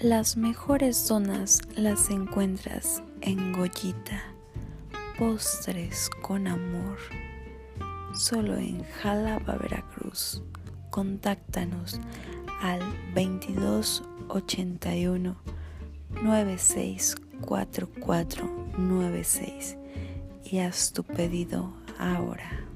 Las mejores zonas las encuentras en Goyita. Postres con amor. Solo en Jalapa, Veracruz. Contáctanos al 2281 964496 y haz tu pedido ahora.